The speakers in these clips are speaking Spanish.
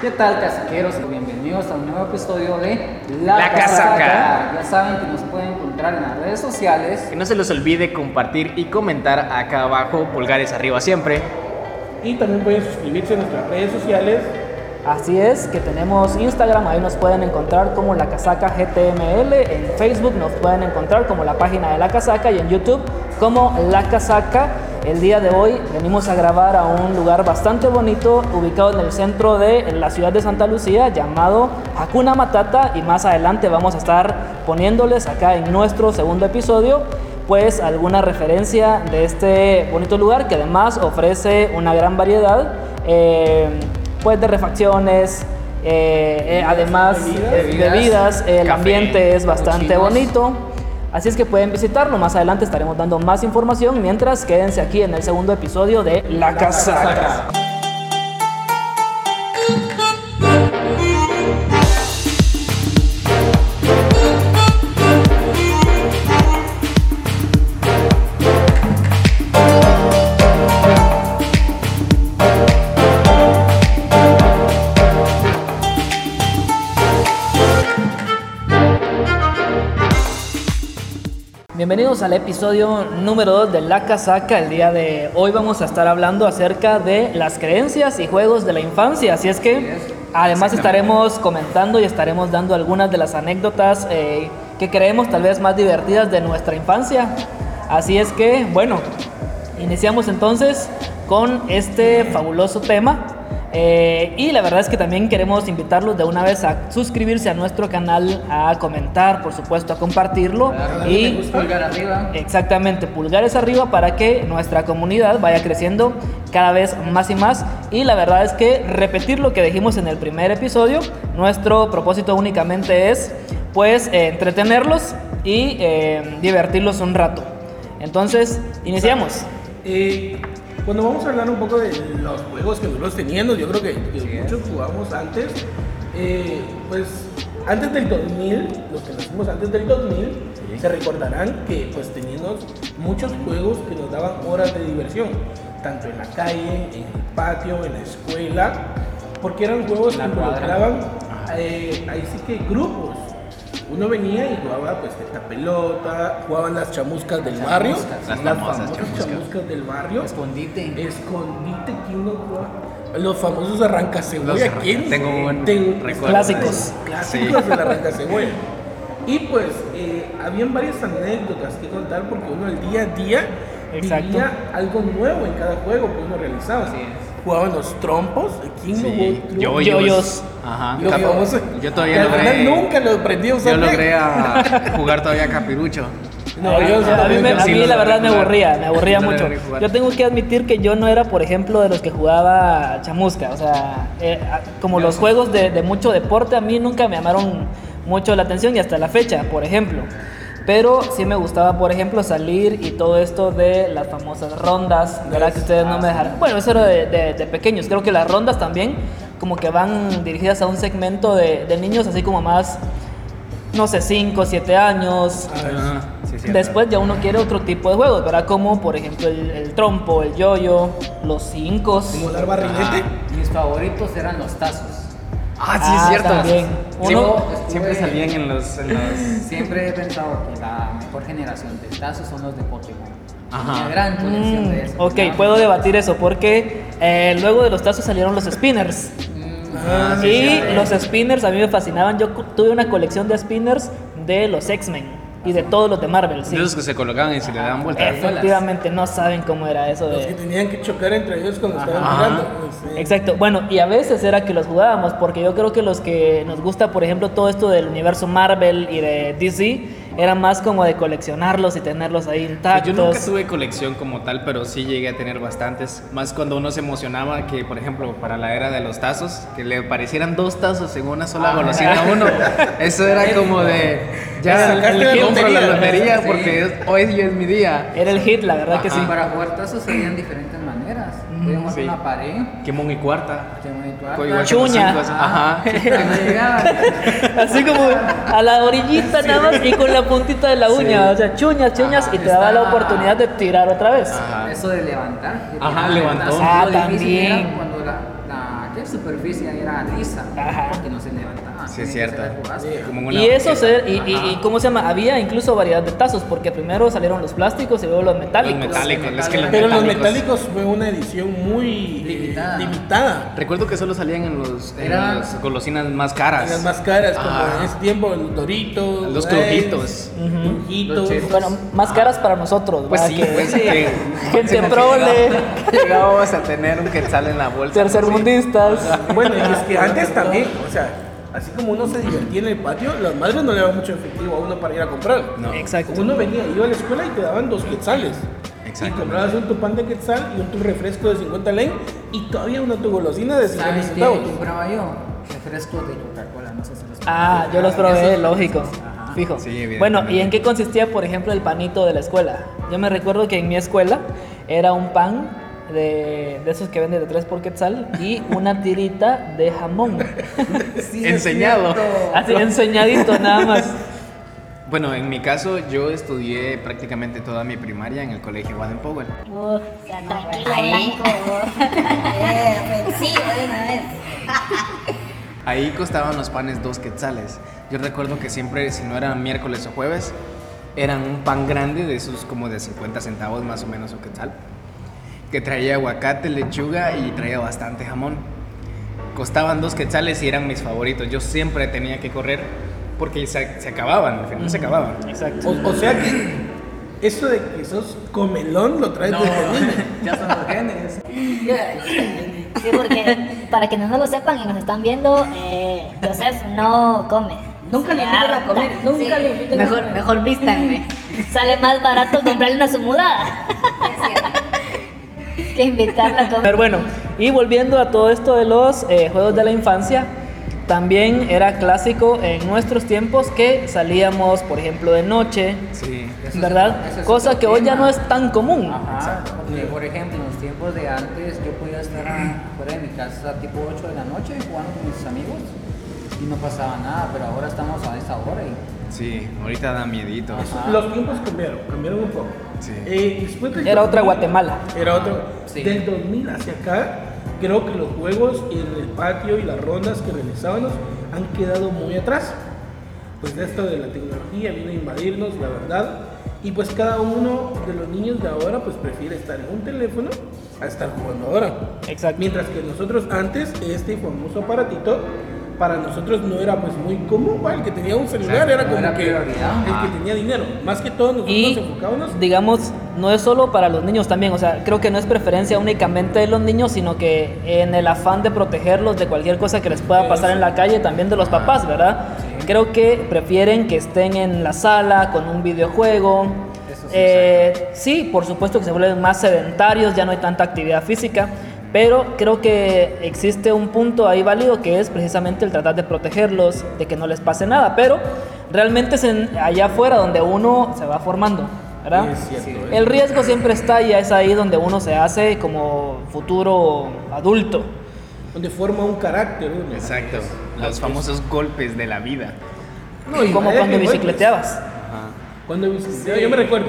¿Qué tal, casaqueros? Bienvenidos a un nuevo episodio de La Casaca. Ya saben que nos pueden encontrar en las redes sociales. Que no se les olvide compartir y comentar acá abajo, pulgares arriba siempre. Y también pueden suscribirse a nuestras redes sociales. Así es, que tenemos Instagram, ahí nos pueden encontrar como La Casaca GTML, en Facebook nos pueden encontrar como la página de La Casaca y en YouTube como La Casaca. El día de hoy venimos a grabar a un lugar bastante bonito ubicado en el centro de la ciudad de Santa Lucía llamado Hakuna Matata y más adelante vamos a estar poniéndoles acá en nuestro segundo episodio pues alguna referencia de este bonito lugar que además ofrece una gran variedad eh, pues de refacciones, eh, eh, además Bebidas. bebidas, el Café, ambiente es bastante bonito. Así es que pueden visitarlo, más adelante estaremos dando más información, mientras quédense aquí en el segundo episodio de La Casaca. Bienvenidos al episodio número 2 de La Casaca. El día de hoy vamos a estar hablando acerca de las creencias y juegos de la infancia. Así es que además estaremos comentando y estaremos dando algunas de las anécdotas eh, que creemos tal vez más divertidas de nuestra infancia. Así es que, bueno, iniciamos entonces con este fabuloso tema. Eh, y la verdad es que también queremos invitarlos de una vez a suscribirse a nuestro canal, a comentar, por supuesto, a compartirlo. y pulgar arriba. Exactamente, pulgares arriba para que nuestra comunidad vaya creciendo cada vez más y más. Y la verdad es que repetir lo que dijimos en el primer episodio, nuestro propósito únicamente es pues eh, entretenerlos y eh, divertirlos un rato. Entonces, iniciamos. Eh, cuando vamos a hablar un poco de los juegos que nosotros teníamos, yo creo que, que muchos jugamos antes. eh, pues antes del 2000, los que nacimos antes del 2000, se recordarán que pues teníamos muchos juegos que nos daban horas de diversión, tanto en la calle, en el patio, en la escuela, porque eran juegos que La cuadra. involucraban eh, ahí sí que grupos. Uno venía y jugaba pues esta pelota, jugaban las chamuscas del barrio, las las famosas chamuscas. chamuscas del barrio. Escondite. Escondite, ¿quién no juega? Los famosos arrancacebolla, Los arranca- ¿quién? tengo un Ten- Clásicos. Clásicos del arrancacebolla. Y pues, eh, habían varias anécdotas que contar porque uno el día a día Exacto. vivía algo nuevo en cada juego que uno realizaba. Así es. Jugaban los trompos, ¿quién no Sí, jugó? yo- Yoyos. Ajá. Famosos- Yo todavía logré. nunca lo aprendí a usar Yo logré a jugar todavía capirucho. No, yo a mí, me- a mí la verdad me aburría, me aburría mucho. Yo tengo que admitir que yo no era, por ejemplo, de los que jugaba chamusca. O sea, eh, como los juegos de, de mucho deporte a mí nunca me llamaron mucho la atención y hasta la fecha, por ejemplo. Pero sí me gustaba, por ejemplo, salir y todo esto de las famosas rondas. ¿Verdad que ustedes no me dejaron? Bueno, eso era de, de- de pequeños. Creo que las rondas también como que van dirigidas a un segmento de, de niños así como más, no sé, 5, 7 años. Sí, cierto. Después ya uno quiere otro tipo de juegos, ¿verdad? Como por ejemplo el, el trompo, el yoyo, los cinco. Simular barrilete. Mis favoritos eran los tazos. Ah, sí, Ah, es cierto. también. Sí, Uno- siempre salían en los. En los... Siempre he pensado que la mejor generación de tazos son los de Pokémon. Ajá. Una gran colección Mm, de esos. ok, ¿no? puedo debatir eso porque eh, luego de los tazos salieron los spinners. Mm, Ah, sí, y cierto. los spinners a mí me fascinaban. Yo tuve una colección de spinners de los X-Men y de todos los de Marvel. Sí. De esos que se colocaban y se le daban vueltas. Efectivamente, no saben cómo era eso Los que de... tenían que chocar entre ellos cuando estaban tirando. Sí. Exacto, bueno, y a veces era que los jugábamos, porque yo creo que los que nos gusta, por ejemplo, todo esto del universo Marvel y de DC, era más como de coleccionarlos y tenerlos ahí Pues intactos. yo nunca tuve colección como tal, pero sí llegué a tener bastantes. Más cuando uno se emocionaba que, por ejemplo, para la era de los tazos, que le parecieran dos tazos en una sola golosina a uno. Eso era como de, ya Sacaste la compro la lotería. lotería Sí. porque es- hoy ya es mi día. Era el hit, la verdad que sí. Para jugar tazos se veían diferentes maneras. Podíamos sí. hacer una pared, Quemón y cuarta. que me Con igual que los Chuña. Ajá. Llegaban, Así como a la orillita nada más y con la puntita de la uña, o sea, chuñas, chuñas, Ajá, y te daba la oportunidad de tirar otra vez. Ajá. Eso de levantar. de Ajá, levantó. Ah, también. Cuando la, la, superficie era lisa, Ajá. porque no se levantaba. Sí, es cierto. ser. Como Y eso banqueta. se, y, y- y ¿cómo se llama? Había incluso variedad de tazos, porque primero salieron los plásticos y luego los metálicos. Los metálicos, es que los Pero los metálicos. metálicos fue una edición muy eh, Limitada. limitada. Recuerdo que solo salían en, los, en Era- las golosinas más caras. Las más caras, como Ah. en ese tiempo, los Doritos, Los Lay's, crujitos. crujitos. Los. Bueno, más caras para nosotros, Pues ¿verdad? sí, Que- pues que gente prole, Llegábamos a tener un quetzal en la bolsa. tercermundistas. Bueno, y es que antes también, o sea, así como uno se divertía en el patio, las madres no le daban mucho efectivo a uno para ir a comprar. No. Exacto. Uno venía, iba a la escuela y te daban dos quetzales. Y comprabas un tu pan de quetzal y un tu refresco de 50 len y todavía una tu golosina de 50 ¿Sabes qué centavos. compraba yo? Refrescos de Coca-Cola, no sé si los Ah, yo los probé, lógico. Fijo. Sí, bueno, ¿y en qué consistía, por ejemplo, el panito de la escuela? Yo me recuerdo que en mi escuela era un pan de, de esos que venden de 3 por quetzal y una tirita de jamón. Sí, Enseñado. Así enseñadito nada más. Bueno, en mi caso, yo estudié prácticamente toda mi primaria en el colegio Baden Powell. Uf, tranquilo, Ahí. de una vez. Ahí costaban los panes dos quetzales. Yo recuerdo que siempre, si no eran miércoles o jueves, eran un pan grande de esos como de 50 centavos más o menos o quetzal, que traía aguacate, lechuga y traía bastante jamón. Costaban dos quetzales y eran mis favoritos. Yo siempre tenía que correr porque se, se acababan, al final se acababan. Exacto. O, o sea que eso de que sos comelón lo traes No, desde niño. ya son los genes. Sí, porque para quienes no lo sepan y nos están viendo, eh, Joseph no come. Nunca le Se invitan a comer, nunca le invitan a mejor, comer. Mejor vístanme. Sale más barato comprarle una sumudada. que invitarla a comer. Pero bueno, y volviendo a todo esto de los eh, juegos de la infancia, también era clásico en nuestros tiempos que salíamos, por ejemplo, de noche, Sí. Eso es- ¿verdad? eso es Cosa que hoy ya no es tan común. Ajá, porque por ejemplo, en los tiempos de antes yo podía estar fuera de mi casa tipo 8 de la noche jugando con mis amigos y no pasaba nada, pero ahora estamos a esa hora y Sí, ahorita da miedito. Ajá. Los tiempos cambiaron, cambiaron un poco. Sí. Eh, después del Era otra 2000, Guatemala. Era otro. Sí. Del 2000 hacia acá, creo que los juegos en el patio y las rondas que realizábamos han quedado muy atrás. Pues esto de la tecnología vino a invadirnos, la verdad. Y pues cada uno de los niños de ahora pues prefiere estar en un teléfono a estar jugando ahora. Exacto. Mientras que nosotros antes, este famoso aparatito, para nosotros no era pues muy común, ¿va? el que tenía un celular Exacto, era no como era que prioridad. el que tenía dinero. Más que todo nosotros Y nos enfocábamos digamos, no es solo para los niños también, o sea, creo que no es preferencia únicamente de los niños, sino que en el afán de protegerlos de cualquier cosa que les pueda pasar en la calle, también de los papás, ¿verdad? Creo que prefieren que estén en la sala con un videojuego. Eso sí, Eh, sí, por supuesto que se vuelven más sedentarios, ya no hay tanta actividad física, pero creo que existe un punto ahí válido que es precisamente el tratar de protegerlos, de que no les pase nada, pero realmente es en- allá afuera donde uno se va formando, ¿verdad? Es cierto, Sí. El riesgo siempre está y es ahí donde uno se hace como futuro adulto. donde forma un carácter. uno. Exacto. Los famosos golpes de la vida. No, y como cuando bicicleteabas. Ajá. Cuando bicicleteaba, yo me recuerdo,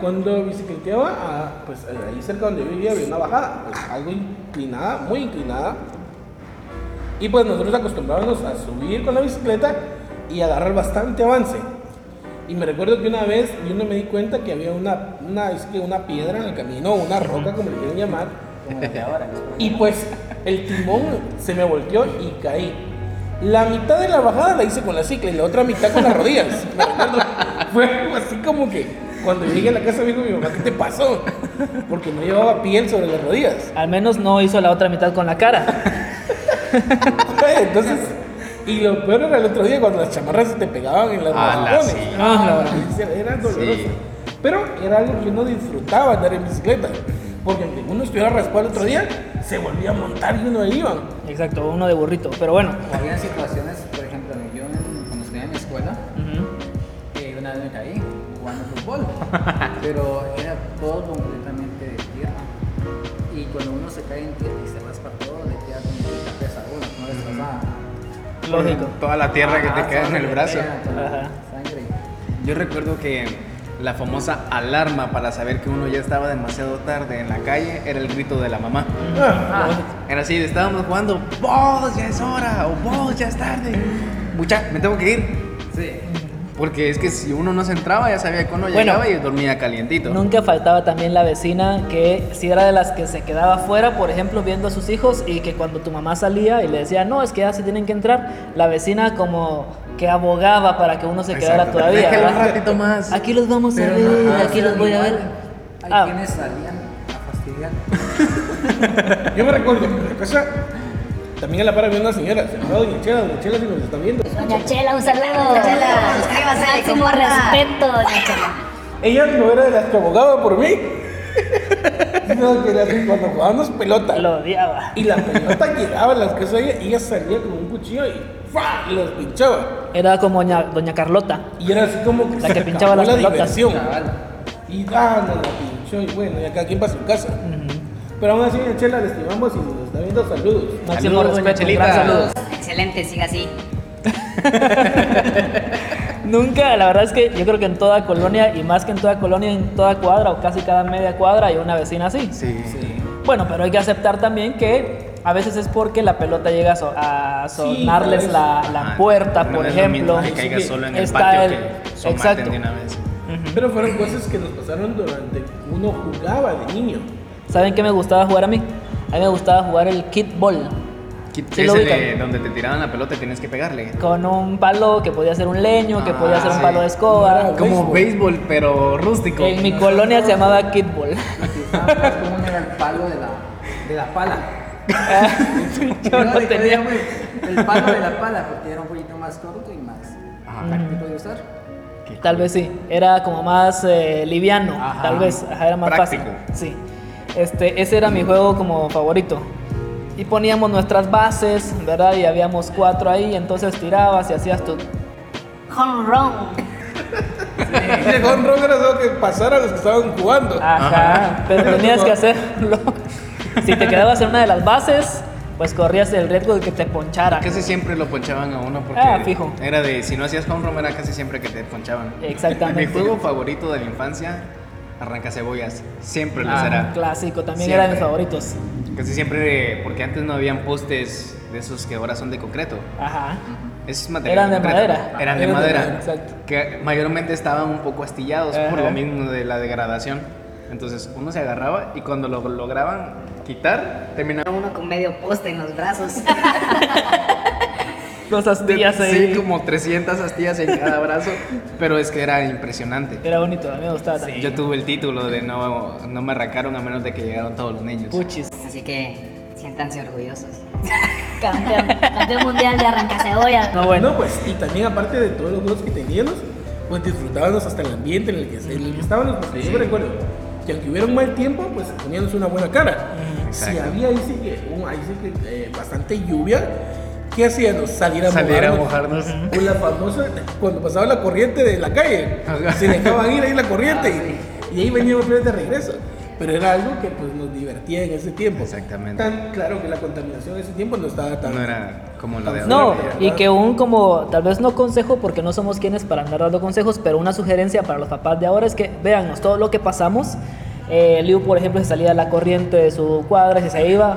cuando bicicleteaba, ah, pues ahí cerca donde yo vivía había una bajada, pues, algo inclinada, muy inclinada. Y pues nosotros acostumbrábamos a subir con la bicicleta y agarrar bastante avance. Y me recuerdo que una vez yo no me di cuenta que había una, una, es que una piedra en el camino, una roca, como le quieren llamar. Y pues el timón se me volteó y caí. La mitad de la bajada la hice con la cicla y la otra mitad con las rodillas. Fue así como que cuando llegué a la casa me dijo mi mamá, ¿qué te pasó? Porque no llevaba piel sobre las rodillas. Al menos no hizo la otra mitad con la cara. Entonces, y lo peor era el otro día cuando las chamarras se te pegaban en las Ala, raspones. sí. Ah, Era doloroso. Sí. Pero era algo que uno disfrutaba andar en bicicleta. Porque aunque uno estuviera raspado el otro día, se volvía a montar y uno iba. Exacto, uno de burrito. Pero bueno. O había situaciones, pero era todo completamente de tierra. Y cuando uno se cae en tierra y se raspa todo, le queda como que la pesa a uno, no les pasa Lógico. Toda la tierra que te queda en el brazo. pega. Sangre. Yo recuerdo que la famosa alarma para saber que uno ya estaba demasiado tarde en la calle era el grito de la mamá. Ah, Era así, estábamos jugando, vos ya es hora o vos ya es tarde. Mucha, me tengo que ir. Sí. Porque es que si uno no se entraba ya sabía que uno Bueno. llegaba y dormía calientito. Nunca faltaba también la vecina que si era de las que se quedaba afuera, por ejemplo, viendo a sus hijos y que cuando tu mamá salía y le decía, no, es que ya se tienen que entrar, la vecina como que abogaba para que uno se quedara Exacto. todavía. Déjalo un ratito más. Aquí los vamos a Pero ver, no, aquí los voy a ver. Hay Ah. quienes salían a fastidiar. Yo me recuerdo, la casa también a la par había una señora, se llamaba Doña Chela, Doña Chela si nos está viendo. Doña Chela, un saludo. Doña Chela, suscríbase, Máximo comparta. respeto, Doña Chela. Ella no era de las que abogaba por mí. Sino que las- cuando jugábamos pelota Lo odiaba. y la pelota llegaba a las casas de ella y ella salía con un cuchillo y ¡fa! y los pinchaba. Era como doña, doña Carlota. Y era así como que La se que pinchaba las la pelotas. diversión. Y ah, no, la pinchó y bueno, ya cada quien para su casa. Pero aún así, Chela, le estimamos y nos está viendo saludos. Máximo Saludos, respeto, Chelita. gran saludo. Excelente, siga así. Nunca, la verdad es que yo creo que en toda colonia, y más que en toda colonia, en toda cuadra o casi cada media cuadra hay una vecina así. Sí. Sí. Bueno, pero hay que aceptar también que a veces es porque la pelota llega a, so- a Sí, sonarles tal la, la Ah, puerta, no por es lo ejemplo. mismo que caiga solo en el patio el- que exacto. de una vez. Pero fueron cosas que nos pasaron durante uno jugaba de niño. ¿Saben qué me gustaba jugar a mí? A mí me gustaba jugar el kitball. Sí Ese lo de donde te tiraban la pelota y tienes que pegarle. Con un palo que podía ser un leño, que Ah, podía ser un sí. palo de escoba. No Como Béisbol. béisbol, pero rústico. En mi colonia se llamaba más común era el palo de la, de la pala. Yo no que tenía. El palo de la pala, porque era un poquito más corto y más Ajá. práctico de usar. Tal vez sí, era como más eh, liviano, Ajá. tal vez, ajá, era más Práctico. fácil. Sí. Este, ese era mi juego como favorito. Y poníamos nuestras bases, ¿verdad? Y habíamos cuatro ahí, entonces tirabas y hacías tu... Home run. Y el home run era algo que pasara a los que estaban jugando. Ajá, pero tenías que hacerlo. Si te quedabas en una de las bases, pues corrías el riesgo de que te ponchara. Casi siempre lo ponchaban a uno porque Ah, fijo. era de si no hacías home run era casi siempre que te ponchaban. Exactamente. Mi juego favorito de la infancia, arranca cebollas. Siempre lo Ah, será. clásico, también Siempre. era de mis favoritos. Casi siempre, porque antes no habían postes de esos que ahora son de concreto. Ajá. Es material Eran de concreto. madera. Eran de Eran de madera. madera, exacto. Que mayormente estaban un poco astillados por Ajá. lo mismo de la degradación. Entonces uno se agarraba y cuando lo lograban quitar, terminaba Uno con medio poste en los brazos. Los astillas ahí. Sí, como 300 astillas en cada brazo, pero es que era impresionante. Era bonito, a mí me gustaba también. Yo tuve el título de no, no me arrancaron a menos de que llegaron todos los niños. Puchis. Así que siéntanse orgullosos. Campeón, campeón mundial de arrancacebolla. No, bueno. Bueno, pues, y también aparte de todos los juegos que teníamos, pues disfrutábamos hasta el ambiente en el que, en el que estábamos, porque yo me recuerdo que aunque hubiera un mal tiempo, pues poníamos una buena cara. Si Exacto. había ahí sí que, un- ahí sí que eh, bastante lluvia, ¿qué hacíamos? Salir a Salir a mojarnos. mojarnos. Con la famosa, cuando pasaba la corriente de la calle, se dejaban ir ahí la corriente y, y ahí veníamos de regreso. Pero era algo que pues nos divertía en ese tiempo. Exactamente. Tan claro que la contaminación en ese tiempo no estaba tan... No era como lo de ahora. No, y que un como, tal vez no consejo, porque no somos quienes para andar dando consejos, pero una sugerencia para los papás de ahora es que véannos todo lo que pasamos. Eh, Liu, por ejemplo, se salía la corriente de su cuadra, si se iba.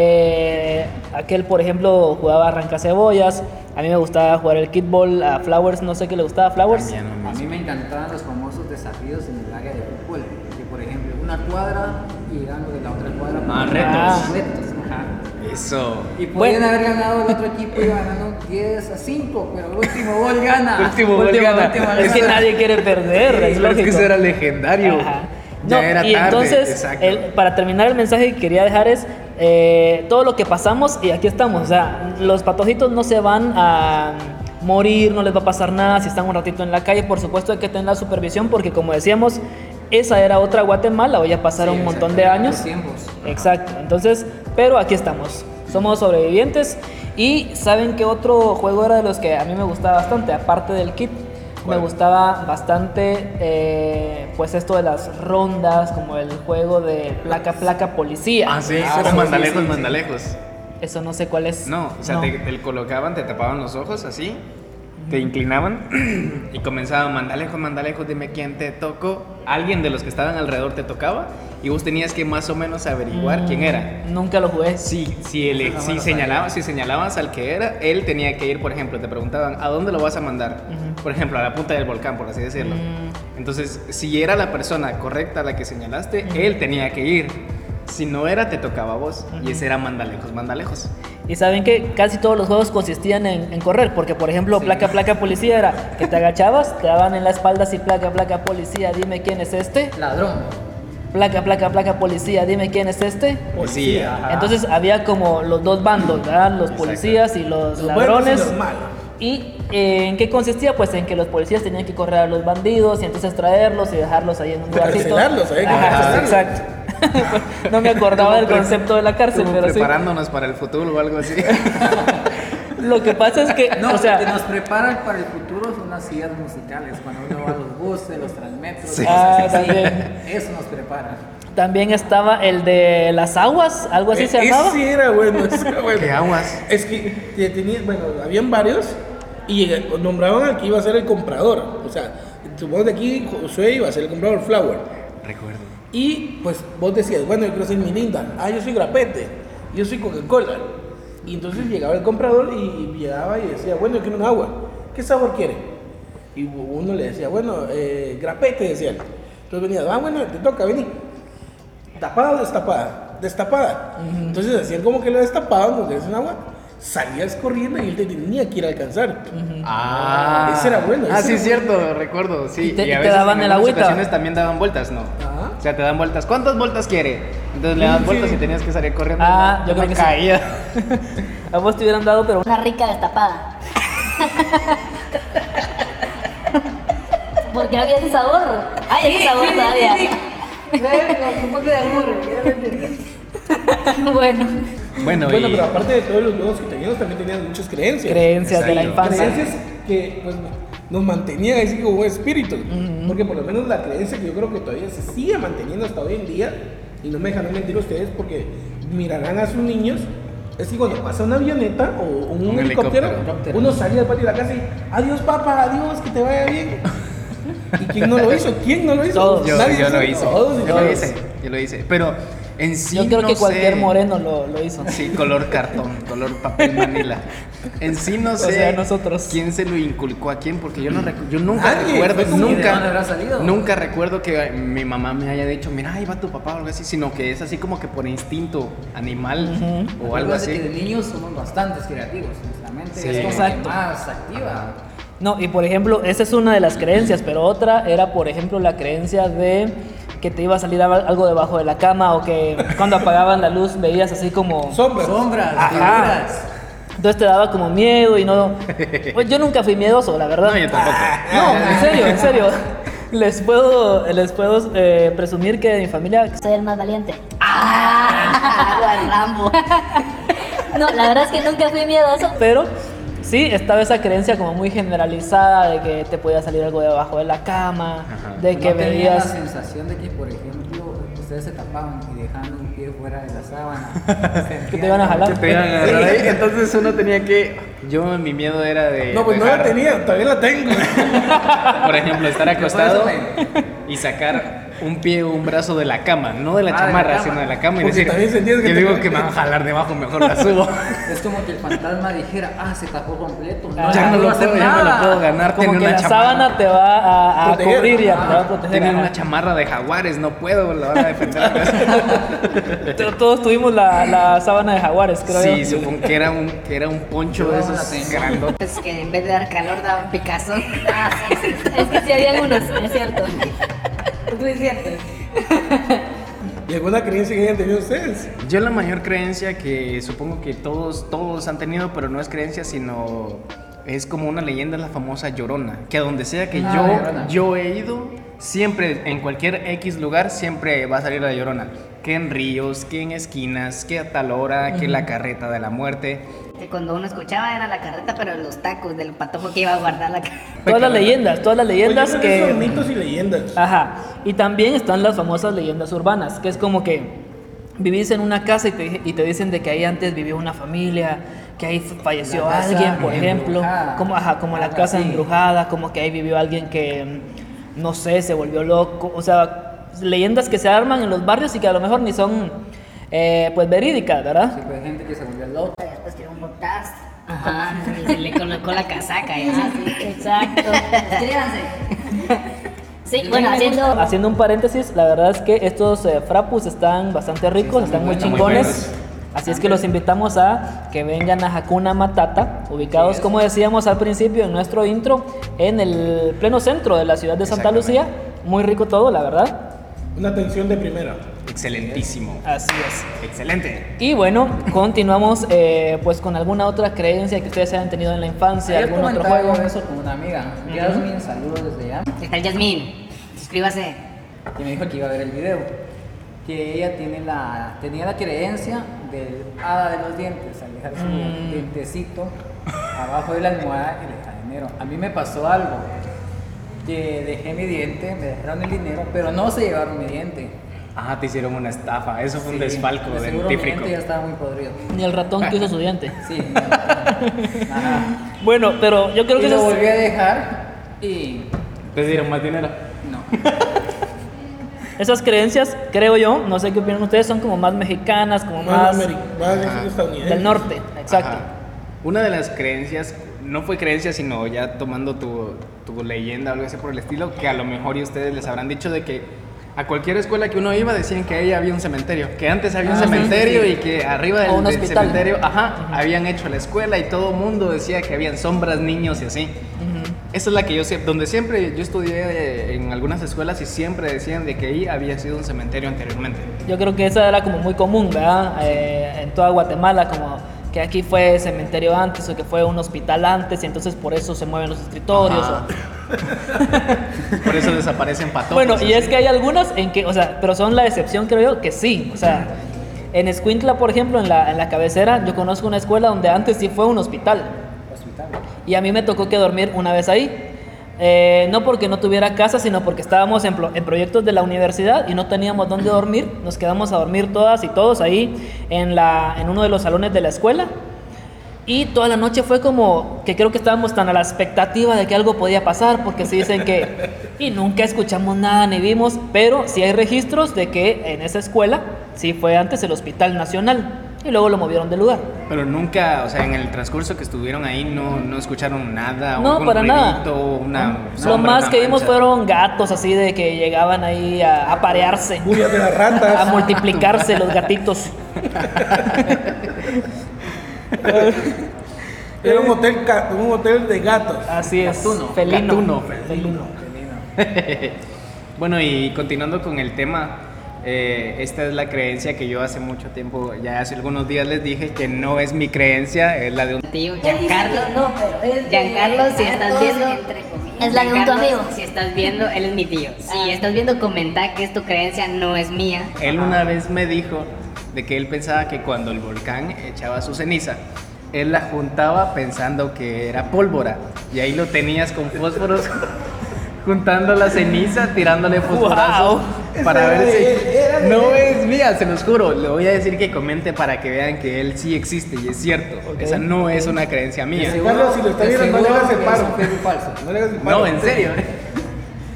Eh, aquel, por ejemplo, jugaba arrancacebollas. A mí me gustaba jugar el kickball, a Flowers, no sé qué le gustaba a Flowers. También A mí me encantaban los famosos desafíos en el área de fútbol. Que por ejemplo, una cuadra y ganando de la otra cuadra. Ah, por- retos. retos, ajá. Eso. Y podían Bueno. haber ganado el otro equipo iba ganando 10 a 5, pero el último gol gana. Último gol Último, gana. último, es que nadie quiere perder, es Pero es que lógico. eso era legendario. Ajá. Ya No, era y tarde. entonces, el- para terminar el mensaje que quería dejar es eh, todo lo que pasamos y aquí estamos. O sea, los patojitos no se van a morir, no les va a pasar nada si están un ratito en la calle. Por supuesto hay que tener la supervisión porque como decíamos, esa era otra Guatemala, hoy ya pasaron Sí, un montón de años. tiempos. Exacto, entonces, pero aquí estamos, somos sobrevivientes y saben que otro juego era de los que a mí me gustaba bastante, aparte del kit, me gustaba bastante eh, pues esto de las rondas, como el juego de placa, placa, policía. Ah, sí, Ah, sí, mandalejos, sí. mandalejos. Eso no sé cuál es. No, o sea, No. Te, te colocaban, te tapaban los ojos así te inclinaban y comenzaban, manda lejos, manda lejos, dime quién te tocó. Alguien de los que estaban alrededor te tocaba y vos tenías que más o menos averiguar quién era. Nunca lo jugué. Si, si, el- si, señalabas, si señalabas al que era, él tenía que ir, por ejemplo, te preguntaban, ¿a dónde lo vas a mandar? Por ejemplo, a la punta del volcán, por así decirlo. Mm. Entonces, si era la persona correcta a la que señalaste, él tenía que ir. Si no era, te tocaba a vos. Y ese era manda lejos, manda lejos. Y saben que casi todos los juegos consistían en, en correr, porque por ejemplo, placa, placa, policía era que te agachabas, te daban en la espalda así, placa, placa, policía, dime quién es este. Ladrón. Placa, placa, placa, policía, dime quién es este. Sí, Entonces había como los dos bandos, ¿verdad? Los policías y los, Los ladrones. buenos y los malos. ¿Y eh, en qué consistía? Pues en que los policías tenían que correr a los bandidos y entonces traerlos y dejarlos ahí en un lugarcito. ¿eh? Ajá, Encarcelarlos. exacto. no me acordaba del concepto de la cárcel, Como pero sí. preparándonos para el futuro o algo así. Lo que pasa es que, No, o sea, lo que nos preparan para el futuro son las sillas musicales, cuando uno va a los buses, los transmetros, Sí. Ah. Eso nos prepara. también estaba el de las aguas, algo así se E- llamaba. Sí era bueno, ese era bueno. ¿Qué aguas? Es que tenía, bueno, habían varios y eh, nombraban al que iba a ser el comprador. O sea, supongamos de aquí Josué iba a ser el comprador Flower. Recuerdo. Y pues vos decías, bueno, yo quiero ser Mirinda. Ah, yo soy Grapete. Yo soy Coca-Cola. Y entonces llegaba el comprador y llegaba y decía, bueno, yo quiero un agua. ¿Qué sabor quiere? Y uno le decía, bueno, eh, Grapete, decía él. Entonces venía, ah, bueno, te toca, vení. ¿Tapada o destapada? Destapada. Entonces hacían como que lo destapaban, como que es un agua. Salías corriendo y él te tenía que ir a alcanzar. Ah, Ese era bueno, Ah, ese sí, era cierto, recuerdo. Sí, Y te- y te a veces daban en el agüita. también daban vueltas, ¿no? O sea, te dan vueltas. ¿Cuántas vueltas quiere? Entonces le Sí, das sí. vueltas y tenías que salir corriendo. Ah, yo No creo que sí. caía. A vos te hubieran dado, pero Una rica destapada. Porque no había ese sabor. Hay ese sabor todavía. Un poco de amor. bueno. Bueno, Bueno, y pero aparte de todos los juegos que teníamos, también teníamos muchas creencias. creencias de la infancia. Creencias que pues, nos mantenían así como espíritus. Porque por lo menos la creencia que yo creo que todavía se sigue manteniendo hasta hoy en día, y no me dejan mentir ustedes porque mirarán a sus niños, es que cuando pasa una avioneta o un, Un helicóptero, helicóptero. uno sale al patio de la casa y adiós papá, adiós, que te vaya bien. ¿Y quién no lo hizo? ¿Quién no lo hizo? Todos. yo, Nadie yo lo sabe. hice. Todos, yo todos. lo hice. Yo lo hice. Pero en sí. Yo creo no que cualquier sé- moreno lo, lo hizo. Sí, color cartón, color papel manila. En sí no sé sea, nosotros. quién se lo inculcó a quién, porque yo no recu- yo nunca Nadie, recuerdo, fue como- ¿Y de nunca, nunca recuerdo que mi mamá me haya dicho, mira, ahí va tu papá o algo así, sino que es así como que por instinto animal o algo así. que de niños somos bastante creativos. Nuestra mente Sí. es como Exacto. que más activa. No, y por ejemplo, esa es una de las creencias, pero otra era, por ejemplo, la creencia de que te iba a salir al- algo debajo de la cama o que cuando apagaban la luz veías así como... Sombras. Sombras, Ajá. figuras. Entonces te daba como miedo y no... Pues yo nunca fui miedoso, la verdad. No, yo tampoco. No, en serio, en serio. Les puedo, les puedo eh, presumir que de mi familia... Soy el más valiente. ¡Ah! Rambo. No, la verdad es que nunca fui miedoso. Pero sí, estaba esa creencia como muy generalizada de que te podía salir algo debajo de la cama, Ajá. De que ¿No tenía la veías... sensación de que, por ejemplo, ustedes se tapaban y dejando un pie fuera de la sábana. Que te iban a jalar. Que te iban a agarrar ahí, entonces uno tenía que, yo mi miedo era de No, pues no la tenía, todavía la tengo. por ejemplo, estar acostado y sacar un pie o un brazo de la cama, no de la Ah, de la chamarra, sino de la cama y Porque decir, también sentías que yo te- digo que me van a jalar debajo, mejor la subo. Es como que el fantasma dijera, ah, se tapó completo. Ya no lo puedo, ya no lo puedo ganar, Como tiene que una la chamarra. sábana te va a, a Proteger. cubrir va a proteger. Tienen una chamarra de jaguares, no puedo, la van a defender. To- Todos tuvimos la, la sábana de jaguares, creo sí, yo. supongo que era un, que era un poncho de Yo esos grandotes. Es que en vez de dar calor daba un picazo. Ah, sí, sí. Es que sí habían unos, es cierto. Muy cierto. ¿Y alguna creencia que hayan tenido ustedes? Yo la mayor creencia que supongo que todos, todos han tenido, pero no es creencia, sino es como una leyenda, la famosa Llorona. Que a donde sea que Ah, yo, Llorona. yo he ido, siempre, en cualquier X lugar, siempre va a salir la Llorona. Que en ríos, que en esquinas, que a tal hora, que la carreta de la muerte. Que cuando uno escuchaba era la carreta, pero los tacos del patojo que iba a guardar la carreta. Todas las leyendas, todas las leyendas Oye, creo son que... mitos y leyendas. Ajá. Y también están las famosas leyendas urbanas, que es como que vivís en una casa y te, y te dicen de que ahí antes vivió una familia que ahí falleció alguien, por ejemplo, embrujada, como, ajá, como la casa embrujada, como que ahí vivió alguien que, no sé, se volvió loco, o sea, leyendas que se arman en los barrios y que a lo mejor ni son, eh, pues, verídicas, ¿verdad? Sí, pues, hay gente que se volvió loca. Ajá, se le colocó la casaca. Exacto. Escríbanse. Sí, bueno, haciendo. Haciendo un paréntesis, la verdad es que estos eh, frapus están bastante ricos, están muy chingones. Así es que los invitamos a que vengan a Hakuna Matata, ubicados, como decíamos al principio en nuestro intro, en el pleno centro de la ciudad de Santa Lucía. Muy rico todo, la verdad. Una atención de primera. Excelentísimo. Así es. Excelente. Y bueno, continuamos eh, pues con alguna otra creencia que ustedes hayan tenido en la infancia, algún otro juego. yo eso con una amiga. Yasmin, saludos desde allá. Está el Yasmín. Suscríbase. que me dijo que iba a ver el video, que ella tiene la, tenía la creencia del hada de los dientes, al dejar su Mm. dientecito abajo de la almohada y le deja dinero. A mí me pasó algo, que dejé mi diente, me dejaron el dinero, pero no se llevaron mi diente. Ajá, te hicieron una estafa. Eso fue un desfalco de mi dentífrico. diente ya estaba muy podrido. Ni el ratón que usa su diente. Sí, Ajá. Bueno, pero yo creo y que lo eso es- volví a dejar y Te dieron más dinero. no. esas creencias, creo yo, no sé qué opinan ustedes, son como más mexicanas, como Más, más más estadounidense. del norte. Exacto. Ajá. Una de las creencias, no fue creencia, sino ya tomando tu, tu leyenda o algo así por el estilo, que a lo mejor y ustedes les habrán dicho de que a cualquier escuela que uno iba decían que ahí había un cementerio, que antes había un Ah, cementerio sí, y que arriba del, del cementerio, ajá, habían hecho la escuela y todo el mundo decía que habían sombras, niños y así. Ujú. Esa es la que yo sé, donde siempre yo estudié en algunas escuelas y siempre decían de que ahí había sido un cementerio anteriormente. Yo creo que esa era como muy común, ¿verdad? Eh, en toda Guatemala, como que aquí fue cementerio antes o que fue un hospital antes y entonces por eso se mueven los escritorios. Por eso desaparecen patojos. Bueno, y es que hay algunas en que, o sea, pero son la excepción, creo yo, que sí. O sea, en Escuintla, por ejemplo, en la, en la cabecera, yo conozco una escuela donde antes sí fue un hospital. Hospital. Y a mí me tocó que dormir una vez ahí. Eh, no porque no tuviera casa, sino porque estábamos en, pro- en proyectos de la universidad y no teníamos dónde dormir. Nos quedamos a dormir todas y todos ahí en, la, en uno de los salones de la escuela. Y toda la noche fue como que creo que estábamos tan a la expectativa de que algo podía pasar, porque se dicen que... Y nunca escuchamos nada ni vimos, pero sí hay registros de que en esa escuela sí fue antes el Hospital Nacional y luego lo movieron del lugar. Pero nunca, o sea, en el transcurso que estuvieron ahí no, no escucharon nada, No, un para nada. Lo más una que vimos fueron gatos así de que llegaban ahí a, a parearse, de las ratas. a multiplicarse los gatitos. Era un hotel, un hotel de gatos. Así es, Gatuno, felino. gatuno. felino. Bueno, y continuando con el tema, eh, esta es la creencia que yo hace mucho tiempo, ya hace algunos días les dije que no es mi creencia, es la de un... Tío, Giancarlo. No, pero es Giancarlo, si estás viendo. Es la de un tu amigo. Si estás viendo, él es mi tío. Si Ah. estás viendo, comenta que es tu creencia, no es mía. Él una vez me dijo de que él pensaba que cuando el volcán echaba su ceniza, él la juntaba pensando que era pólvora y ahí lo tenías con fósforos juntando la ceniza, tirándole fosforazo para Esa ver era si no es mía, se los juro. Le voy a decir que comente para que vean que él sí existe y es cierto. Esa no es una creencia mía. Carlos, si lo está viendo, no le seguro hagas el que paro. falso. No le hagas el paro. No, en serio.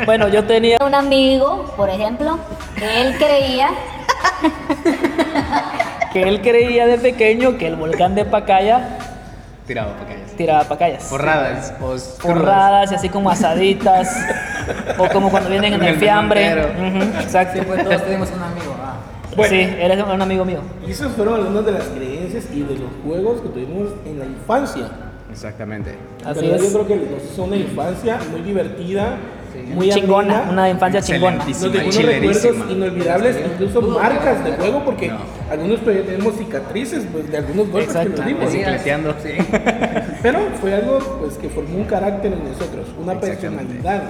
Bueno, yo tenía... Un amigo, por ejemplo, que él creía que él creía de pequeño que el volcán de Pacaya tiraba pacayas. Porradas. o crudas. Porradas y así como asaditas. o como cuando vienen en el el fiambre. montero. Ujú, exacto. Sí, pues todos tenemos un amigo. Ah. Bueno. Sí, eres un amigo mío. Y esas fueron algunas de las creencias y de los juegos que tuvimos en la infancia. Exactamente. Así ¿Verdad? es. Yo creo que nos hizo una infancia muy divertida, muy chingona, amena. una infancia chingona. Nos dejó unos recuerdos inolvidables, incluso marcas de juego, porque No. algunos todavía tenemos cicatrices pues, de algunos golpes que nos dimos. Bicicleteando. Pero fue algo pues, que formó un carácter en nosotros, una personalidad.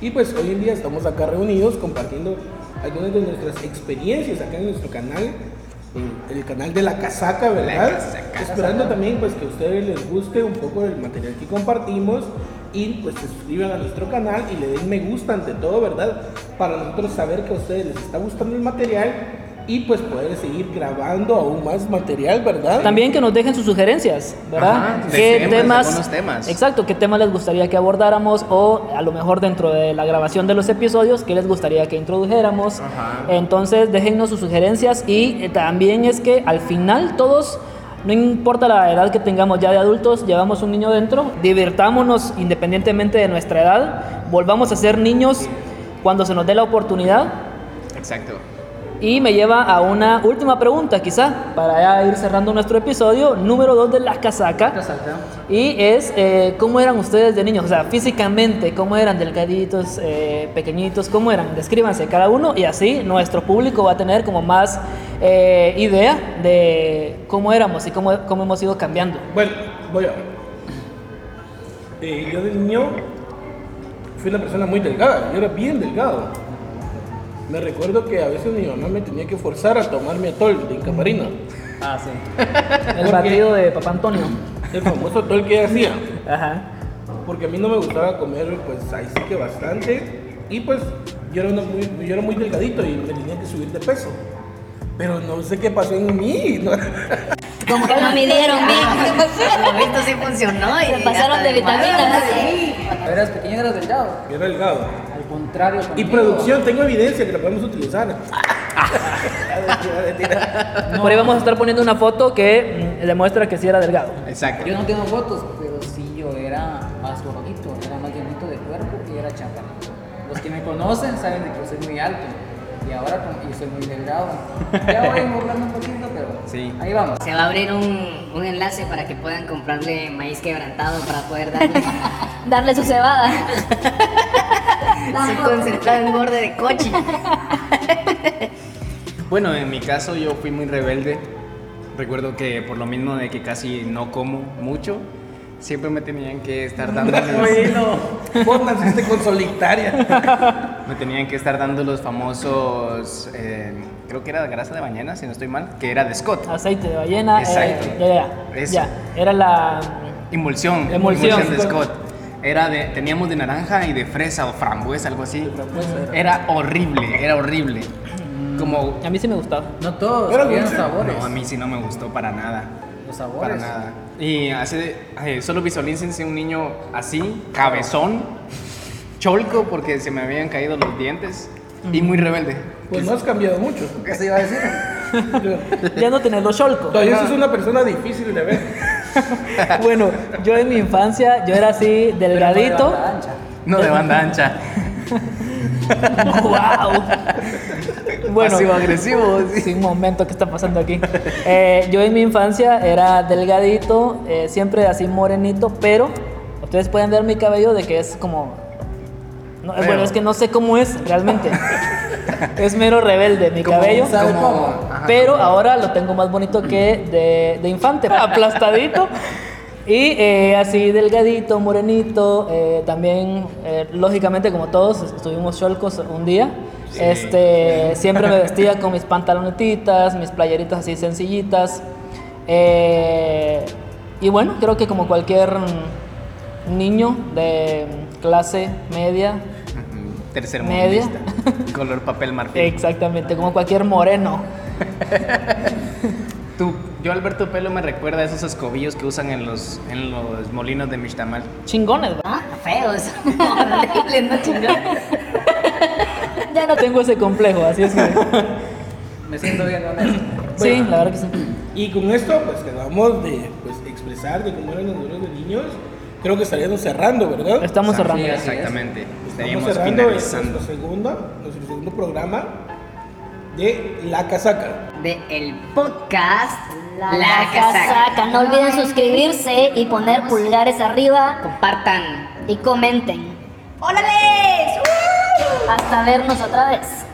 Y pues hoy en día estamos acá reunidos compartiendo algunas de nuestras experiencias acá en nuestro canal, el canal de la casaca, ¿verdad? La Casaca. Esperando también pues que a ustedes les guste un poco del material que compartimos y pues se suscriban a nuestro canal y le den me gusta ante todo, ¿verdad? Para nosotros saber que a ustedes les está gustando el material y pues poder seguir grabando aún más material, ¿verdad? También que nos dejen sus sugerencias, ¿verdad? Ajá, de ¿Qué temas, temas, algunos temas. Exacto, qué temas les gustaría que abordáramos o a lo mejor dentro de la grabación de los episodios, qué les gustaría que introdujéramos. Ajá. Entonces, déjennos sus sugerencias y eh, también es que al final todos no importa la edad que tengamos ya de adultos, llevamos un niño dentro, divirtámonos independientemente de nuestra edad, volvamos a ser niños cuando se nos dé la oportunidad Exacto. Y me lleva a una última pregunta, quizá, para ya ir cerrando nuestro episodio, número 2 de la casaca. Casaca. Y es, eh, ¿cómo eran ustedes de niños? O sea, físicamente, ¿cómo eran? Delgaditos, eh, pequeñitos, ¿cómo eran? Descríbanse cada uno y así nuestro público va a tener como más eh, idea de cómo éramos y cómo, cómo hemos ido cambiando. Bueno, voy a. Eh, yo de niño fui una persona muy delgada, yo era bien delgado. Me recuerdo que a veces mi mamá me tenía que forzar a tomar mi atol de Inca Marina, Ah, sí. El Porque- batido de Papá Antonio. el famoso atol que ella hacía. Ajá. Porque a mí no me gustaba comer, pues ahí sí que bastante. Y pues yo era, una muy, yo era muy delgadito y me tenía que subir de peso. Pero no sé qué pasó en mí. ¿no? Como que no midieron bien. Visto sí funcionó. Y Se pasaron de vitaminas. Eras pequeño eras delgado. Yo era delgado. Contrario. Y producción, tengo evidencia que la podemos utilizar. Por ahí vamos a estar poniendo una foto que demuestra que sí era delgado. Exacto. Yo no tengo fotos, pero sí yo era más gordito, era más llenito de cuerpo y era chaparrito. Los que me conocen saben de que yo soy muy alto y ahora yo soy muy delgado. Ya voy engordando un poquito, pero Sí. ahí vamos. Se va a abrir un, un enlace para que puedan comprarle maíz quebrantado para poder darle Darle su cebada. su concentrado engorde de coche. Bueno, en mi caso yo fui muy rebelde. Recuerdo que por lo mismo de que casi no como mucho, siempre me tenían que estar dando los, Bueno, vos naciste con solitaria. me tenían que estar dando los famosos, eh, creo que era grasa de mañana, si no estoy mal, que era de Scott. Aceite de ballena. eh, Exacto. ya, ya, ya. Ya, Era la. Emulsión, Emulsión. emulsión de Scott. Era de, teníamos de naranja y de fresa o frambuesa, algo así. Era horrible, era horrible. Como, A mí sí me gustaba. No todos, habían dulce. sabores. no, a mí sí no me gustó para nada. Los Para sabores. nada. Y hace, eh, solo visualícense un niño así, cabezón, cholco porque se me habían caído los dientes y muy rebelde. Pues no has cambiado mucho. ¿Qué se iba a decir? Ya no tenés los cholcos. Todavía sos una persona difícil de ver. Bueno, yo en mi infancia, yo era así, delgadito. No de banda ancha. No de banda ancha. ¡Wow! Bueno, Pasivo agresivo. sí. Un momento, ¿qué está pasando aquí? Eh, yo en mi infancia era delgadito, eh, siempre así morenito, pero ustedes pueden ver mi cabello de que es como... no, bueno, es que no sé cómo es realmente. es mero rebelde mi Como- cabello. ¿Sabe Como- cómo? ajá, Pero como- ahora lo tengo más bonito que de, de infante, aplastadito. Y eh, así delgadito, morenito, eh, también, eh, lógicamente como todos, estuvimos cholcos un día. Sí. Este, siempre me vestía con mis pantalonetitas, mis playeritas así sencillitas. Y bueno, creo que como cualquier niño de clase media, Ujú, Tercer Media. mundista. Color papel marfil. exactamente, como cualquier moreno. Tú, yo Alberto Pelo me recuerda a esos escobillos que usan en los, en los molinos de Mixtamal. Chingones, ¿verdad? Ah, feos. Horribles, no chingón. Ya no tengo ese complejo, así es que... Me siento bien honesto. Sí, la verdad que sí. Y con esto, pues quedamos de pues, expresar de cómo eran nosotros de niños. Creo que estaríamos cerrando, ¿verdad? Estamos cerrando. es. Exactamente. Estamos Estaríamos cerrando finalizando. nuestro segundo, nuestro segundo programa de La Casaca. De el podcast La, casaca. No olviden suscribirse y poner pulgares arriba Compartan. y comenten. ¡Órale! Hasta vernos otra vez.